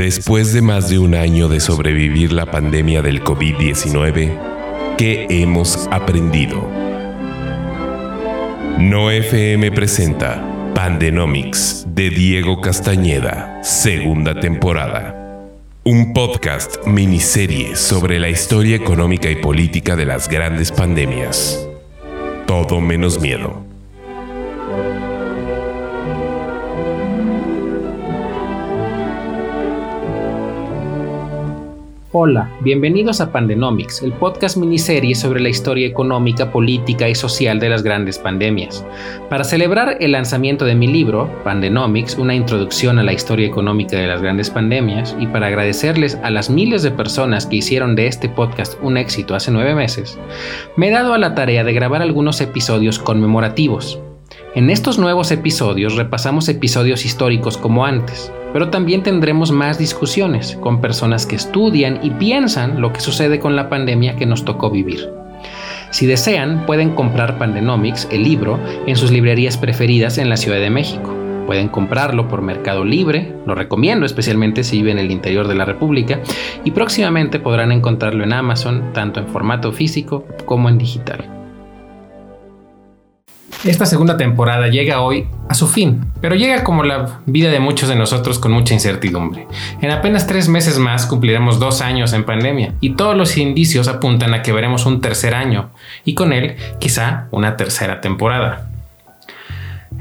Después de más de un año de sobrevivir la pandemia del COVID-19, ¿qué hemos aprendido? No FM presenta Pandenomics de Diego Castañeda, segunda temporada. Un podcast miniserie sobre la historia económica y política de las grandes pandemias. Todo menos miedo. Hola, bienvenidos a Pandenomics, el podcast miniserie sobre la historia económica, política y social de las grandes pandemias. Para celebrar el lanzamiento de mi libro, Pandenomics, una introducción a la historia económica de las grandes pandemias, y para agradecerles a las miles de personas que hicieron de este podcast un éxito hace nueve meses, me he dado a la tarea de grabar algunos episodios conmemorativos. En estos nuevos episodios repasamos episodios históricos como antes, pero también tendremos más discusiones con personas que estudian y piensan lo que sucede con la pandemia que nos tocó vivir. Si desean, pueden comprar Pandenomics, el libro, en sus librerías preferidas en la Ciudad de México. Pueden comprarlo por Mercado Libre, lo recomiendo especialmente si viven en el interior de la República, y próximamente podrán encontrarlo en Amazon, tanto en formato físico como en digital. Esta segunda temporada llega hoy a su fin, pero llega como la vida de muchos de nosotros con mucha incertidumbre. En apenas tres meses más cumpliremos dos años en pandemia y todos los indicios apuntan a que veremos un tercer año y con él quizá una tercera temporada.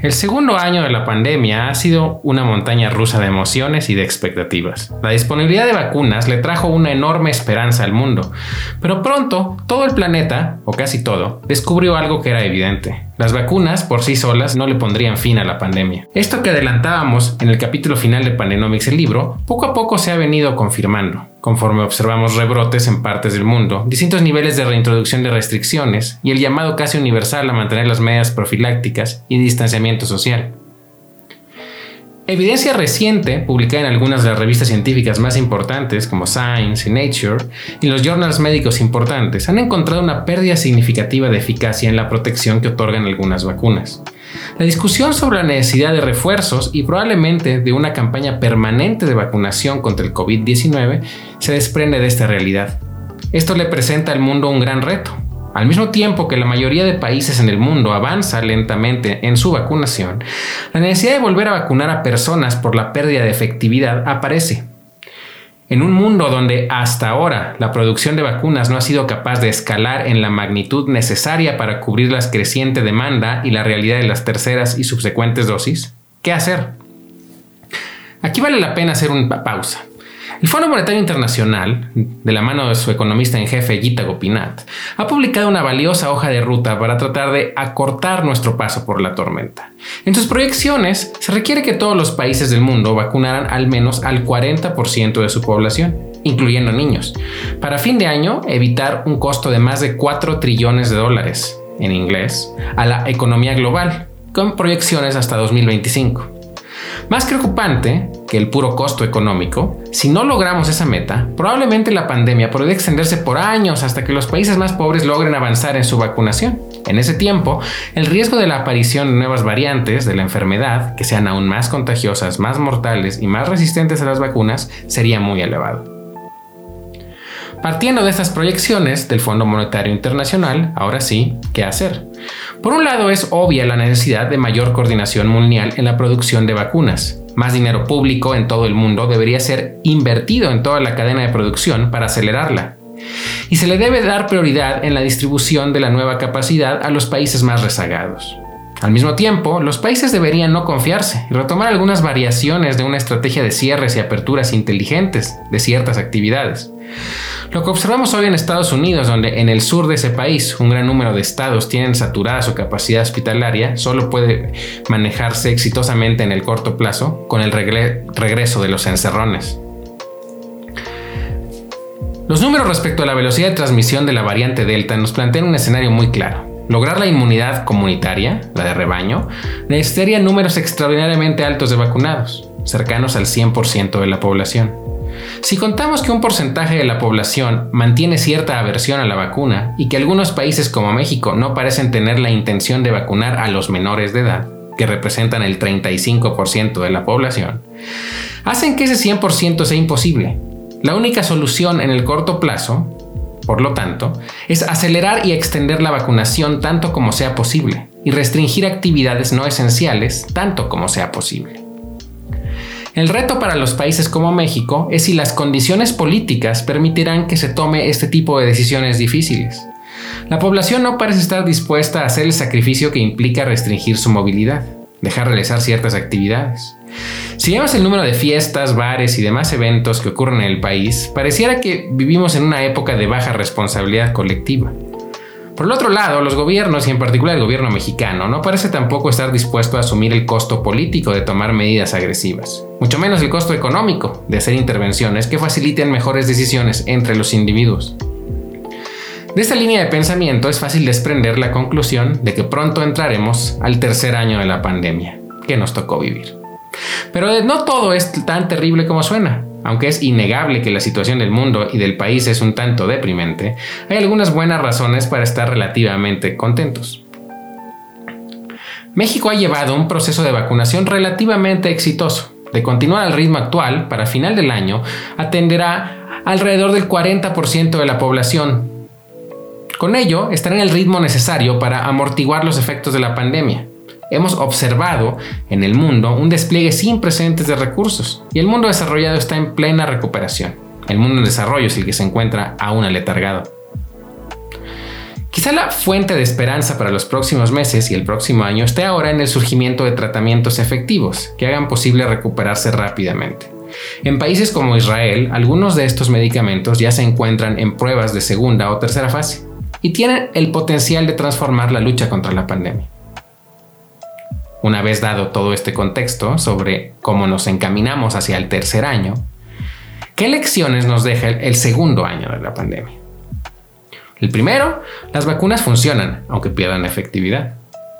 El segundo año de la pandemia ha sido una montaña rusa de emociones y de expectativas. La disponibilidad de vacunas le trajo una enorme esperanza al mundo, pero pronto todo el planeta, o casi todo, descubrió algo que era evidente. Las vacunas por sí solas no le pondrían fin a la pandemia. Esto que adelantábamos en el capítulo final de Pandenomics el libro, poco a poco se ha venido confirmando, conforme observamos rebrotes en partes del mundo, distintos niveles de reintroducción de restricciones y el llamado casi universal a mantener las medidas profilácticas y distanciamiento social. Evidencia reciente, publicada en algunas de las revistas científicas más importantes como Science y Nature, y los journals médicos importantes, han encontrado una pérdida significativa de eficacia en la protección que otorgan algunas vacunas. La discusión sobre la necesidad de refuerzos y probablemente de una campaña permanente de vacunación contra el COVID-19 se desprende de esta realidad. Esto le presenta al mundo un gran reto, al mismo tiempo que la mayoría de países en el mundo avanza lentamente en su vacunación, la necesidad de volver a vacunar a personas por la pérdida de efectividad aparece. En un mundo donde hasta ahora la producción de vacunas no ha sido capaz de escalar en la magnitud necesaria para cubrir la creciente demanda y la realidad de las terceras y subsecuentes dosis, ¿qué hacer? Aquí vale la pena hacer una pausa el Fondo Monetario Internacional, de la mano de su economista en jefe Gita Gopinath, ha publicado una valiosa hoja de ruta para tratar de acortar nuestro paso por la tormenta. En sus proyecciones, se requiere que todos los países del mundo vacunaran al menos al 40% de su población, incluyendo niños, para fin de año evitar un costo de más de 4 trillones de dólares, en inglés, a la economía global, con proyecciones hasta 2025. Más preocupante que el puro costo económico, si no logramos esa meta, probablemente la pandemia puede extenderse por años hasta que los países más pobres logren avanzar en su vacunación. En ese tiempo, el riesgo de la aparición de nuevas variantes de la enfermedad, que sean aún más contagiosas, más mortales y más resistentes a las vacunas, sería muy elevado. Partiendo de estas proyecciones del Fondo Monetario Internacional, ahora sí, ¿qué hacer? Por un lado es obvia la necesidad de mayor coordinación mundial en la producción de vacunas. Más dinero público en todo el mundo debería ser invertido en toda la cadena de producción para acelerarla. Y se le debe dar prioridad en la distribución de la nueva capacidad a los países más rezagados. Al mismo tiempo, los países deberían no confiarse y retomar algunas variaciones de una estrategia de cierres y aperturas inteligentes de ciertas actividades. Lo que observamos hoy en Estados Unidos, donde en el sur de ese país un gran número de estados tienen saturada su capacidad hospitalaria, solo puede manejarse exitosamente en el corto plazo con el regreso de los encerrones. Los números respecto a la velocidad de transmisión de la variante Delta nos plantean un escenario muy claro. Lograr la inmunidad comunitaria, la de rebaño, necesitaría números extraordinariamente altos de vacunados, cercanos al 100% de la población. Si contamos que un porcentaje de la población mantiene cierta aversión a la vacuna y que algunos países como México no parecen tener la intención de vacunar a los menores de edad, que representan el 35% de la población, hacen que ese 100% sea imposible. La única solución en el corto plazo, por lo tanto, es acelerar y extender la vacunación tanto como sea posible y restringir actividades no esenciales tanto como sea posible. El reto para los países como México es si las condiciones políticas permitirán que se tome este tipo de decisiones difíciles. La población no parece estar dispuesta a hacer el sacrificio que implica restringir su movilidad, dejar realizar ciertas actividades. Si vemos el número de fiestas, bares y demás eventos que ocurren en el país, pareciera que vivimos en una época de baja responsabilidad colectiva. Por el otro lado, los gobiernos, y en particular el gobierno mexicano, no parece tampoco estar dispuesto a asumir el costo político de tomar medidas agresivas, mucho menos el costo económico de hacer intervenciones que faciliten mejores decisiones entre los individuos. De esta línea de pensamiento es fácil desprender la conclusión de que pronto entraremos al tercer año de la pandemia que nos tocó vivir. Pero no todo es tan terrible como suena. Aunque es innegable que la situación del mundo y del país es un tanto deprimente, hay algunas buenas razones para estar relativamente contentos. México ha llevado un proceso de vacunación relativamente exitoso. De continuar al ritmo actual, para final del año, atenderá alrededor del 40% de la población. Con ello, estará en el ritmo necesario para amortiguar los efectos de la pandemia hemos observado en el mundo un despliegue sin precedentes de recursos y el mundo desarrollado está en plena recuperación. El mundo en desarrollo es el que se encuentra aún aletargado. Quizá la fuente de esperanza para los próximos meses y el próximo año esté ahora en el surgimiento de tratamientos efectivos que hagan posible recuperarse rápidamente. En países como Israel, algunos de estos medicamentos ya se encuentran en pruebas de segunda o tercera fase y tienen el potencial de transformar la lucha contra la pandemia. Una vez dado todo este contexto sobre cómo nos encaminamos hacia el tercer año, ¿qué lecciones nos deja el segundo año de la pandemia? El primero, las vacunas funcionan, aunque pierdan efectividad.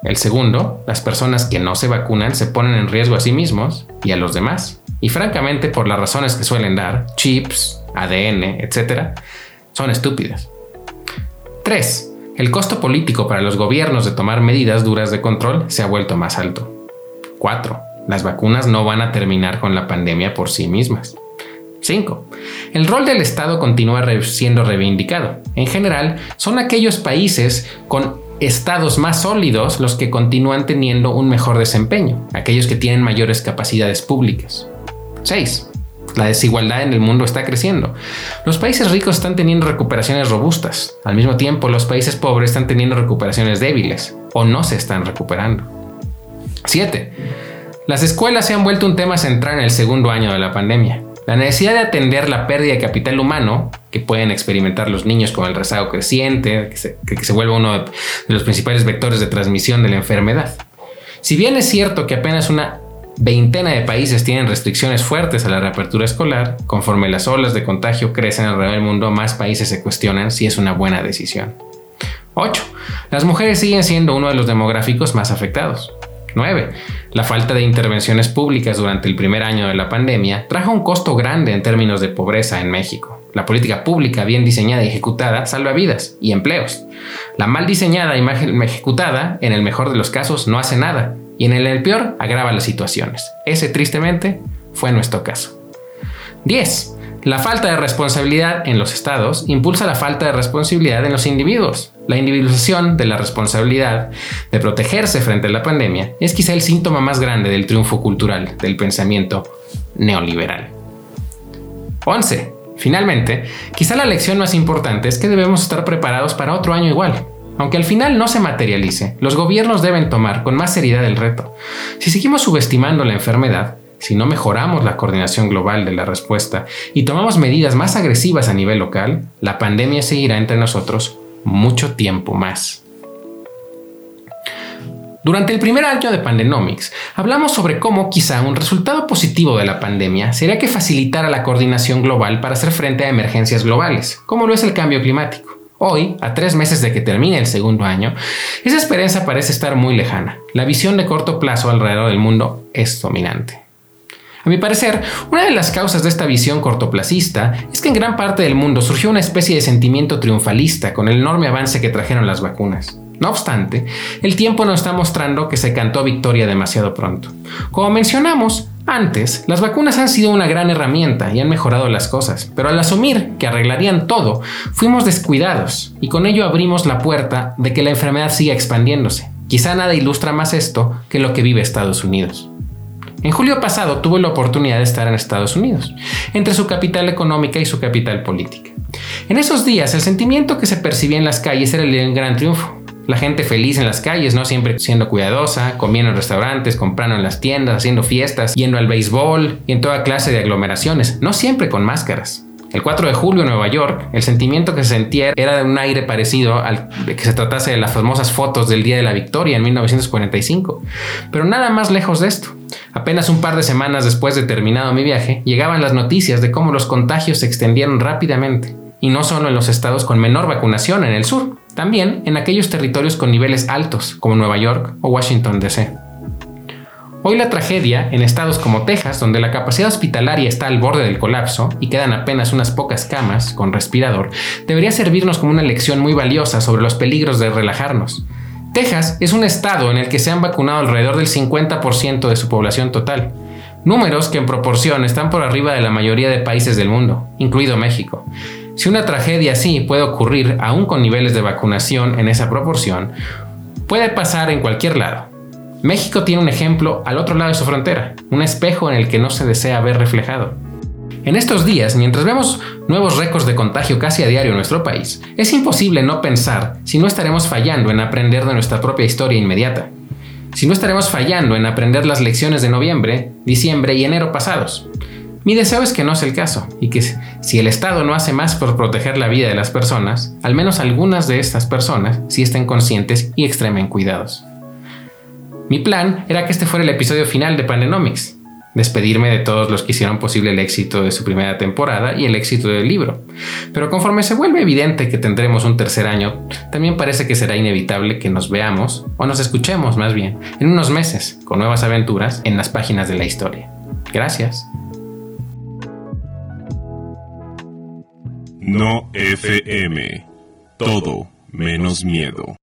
El segundo, las personas que no se vacunan se ponen en riesgo a sí mismos y a los demás. Y francamente, por las razones que suelen dar, chips, ADN, etc., son estúpidas. 3. El costo político para los gobiernos de tomar medidas duras de control se ha vuelto más alto. 4. Las vacunas no van a terminar con la pandemia por sí mismas. 5. El rol del Estado continúa siendo reivindicado. En general, son aquellos países con estados más sólidos los que continúan teniendo un mejor desempeño, aquellos que tienen mayores capacidades públicas. 6. La desigualdad en el mundo está creciendo. Los países ricos están teniendo recuperaciones robustas. Al mismo tiempo, los países pobres están teniendo recuperaciones débiles o no se están recuperando. 7. Las escuelas se han vuelto un tema central en el segundo año de la pandemia. La necesidad de atender la pérdida de capital humano que pueden experimentar los niños con el rezago creciente, que se, que se vuelve uno de los principales vectores de transmisión de la enfermedad. Si bien es cierto que apenas una veintena de países tienen restricciones fuertes a la reapertura escolar, conforme las olas de contagio crecen alrededor del mundo, más países se cuestionan si es una buena decisión. 8. Las mujeres siguen siendo uno de los demográficos más afectados. 9. La falta de intervenciones públicas durante el primer año de la pandemia trajo un costo grande en términos de pobreza en México. La política pública bien diseñada y ejecutada salva vidas y empleos. La mal diseñada y mal ejecutada, en el mejor de los casos, no hace nada y en el peor agrava las situaciones. Ese tristemente fue nuestro caso. 10. La falta de responsabilidad en los estados impulsa la falta de responsabilidad en los individuos. La individualización de la responsabilidad de protegerse frente a la pandemia es quizá el síntoma más grande del triunfo cultural del pensamiento neoliberal. 11. Finalmente, quizá la lección más importante es que debemos estar preparados para otro año igual, aunque al final no se materialice, los gobiernos deben tomar con más seriedad el reto. Si seguimos subestimando la enfermedad, si no mejoramos la coordinación global de la respuesta y tomamos medidas más agresivas a nivel local, la pandemia seguirá entre nosotros mucho tiempo más. Durante el primer año de Pandenomics, hablamos sobre cómo quizá un resultado positivo de la pandemia sería que facilitara la coordinación global para hacer frente a emergencias globales, como lo es el cambio climático. Hoy, a tres meses de que termine el segundo año, esa esperanza parece estar muy lejana. La visión de corto plazo alrededor del mundo es dominante. A mi parecer, una de las causas de esta visión cortoplacista es que en gran parte del mundo surgió una especie de sentimiento triunfalista con el enorme avance que trajeron las vacunas. No obstante, el tiempo nos está mostrando que se cantó victoria demasiado pronto. Como mencionamos antes, las vacunas han sido una gran herramienta y han mejorado las cosas, pero al asumir que arreglarían todo, fuimos descuidados y con ello abrimos la puerta de que la enfermedad siga expandiéndose. Quizá nada ilustra más esto que lo que vive Estados Unidos. En julio pasado tuve la oportunidad de estar en Estados Unidos, entre su capital económica y su capital política. En esos días el sentimiento que se percibía en las calles era el de un gran triunfo. La gente feliz en las calles, ¿no? Siempre siendo cuidadosa, comiendo en restaurantes, comprando en las tiendas, haciendo fiestas, yendo al béisbol y en toda clase de aglomeraciones, no siempre con máscaras. El 4 de julio en Nueva York, el sentimiento que se sentía era de un aire parecido al que se tratase de las famosas fotos del Día de la Victoria en 1945. Pero nada más lejos de esto. Apenas un par de semanas después de terminado mi viaje, llegaban las noticias de cómo los contagios se extendieron rápidamente, y no solo en los estados con menor vacunación en el sur, también en aquellos territorios con niveles altos, como Nueva York o Washington, D.C. Hoy la tragedia, en estados como Texas, donde la capacidad hospitalaria está al borde del colapso y quedan apenas unas pocas camas con respirador, debería servirnos como una lección muy valiosa sobre los peligros de relajarnos. Texas es un estado en el que se han vacunado alrededor del 50% de su población total, números que en proporción están por arriba de la mayoría de países del mundo, incluido México. Si una tragedia así puede ocurrir aún con niveles de vacunación en esa proporción, puede pasar en cualquier lado. México tiene un ejemplo al otro lado de su frontera, un espejo en el que no se desea ver reflejado. En estos días, mientras vemos nuevos récords de contagio casi a diario en nuestro país, es imposible no pensar si no estaremos fallando en aprender de nuestra propia historia inmediata, si no estaremos fallando en aprender las lecciones de noviembre, diciembre y enero pasados. Mi deseo es que no sea el caso y que si el Estado no hace más por proteger la vida de las personas, al menos algunas de estas personas sí estén conscientes y extremen cuidados. Mi plan era que este fuera el episodio final de Pandenomics, despedirme de todos los que hicieron posible el éxito de su primera temporada y el éxito del libro. Pero conforme se vuelve evidente que tendremos un tercer año, también parece que será inevitable que nos veamos, o nos escuchemos más bien, en unos meses, con nuevas aventuras en las páginas de la historia. Gracias. No FM. Todo menos miedo.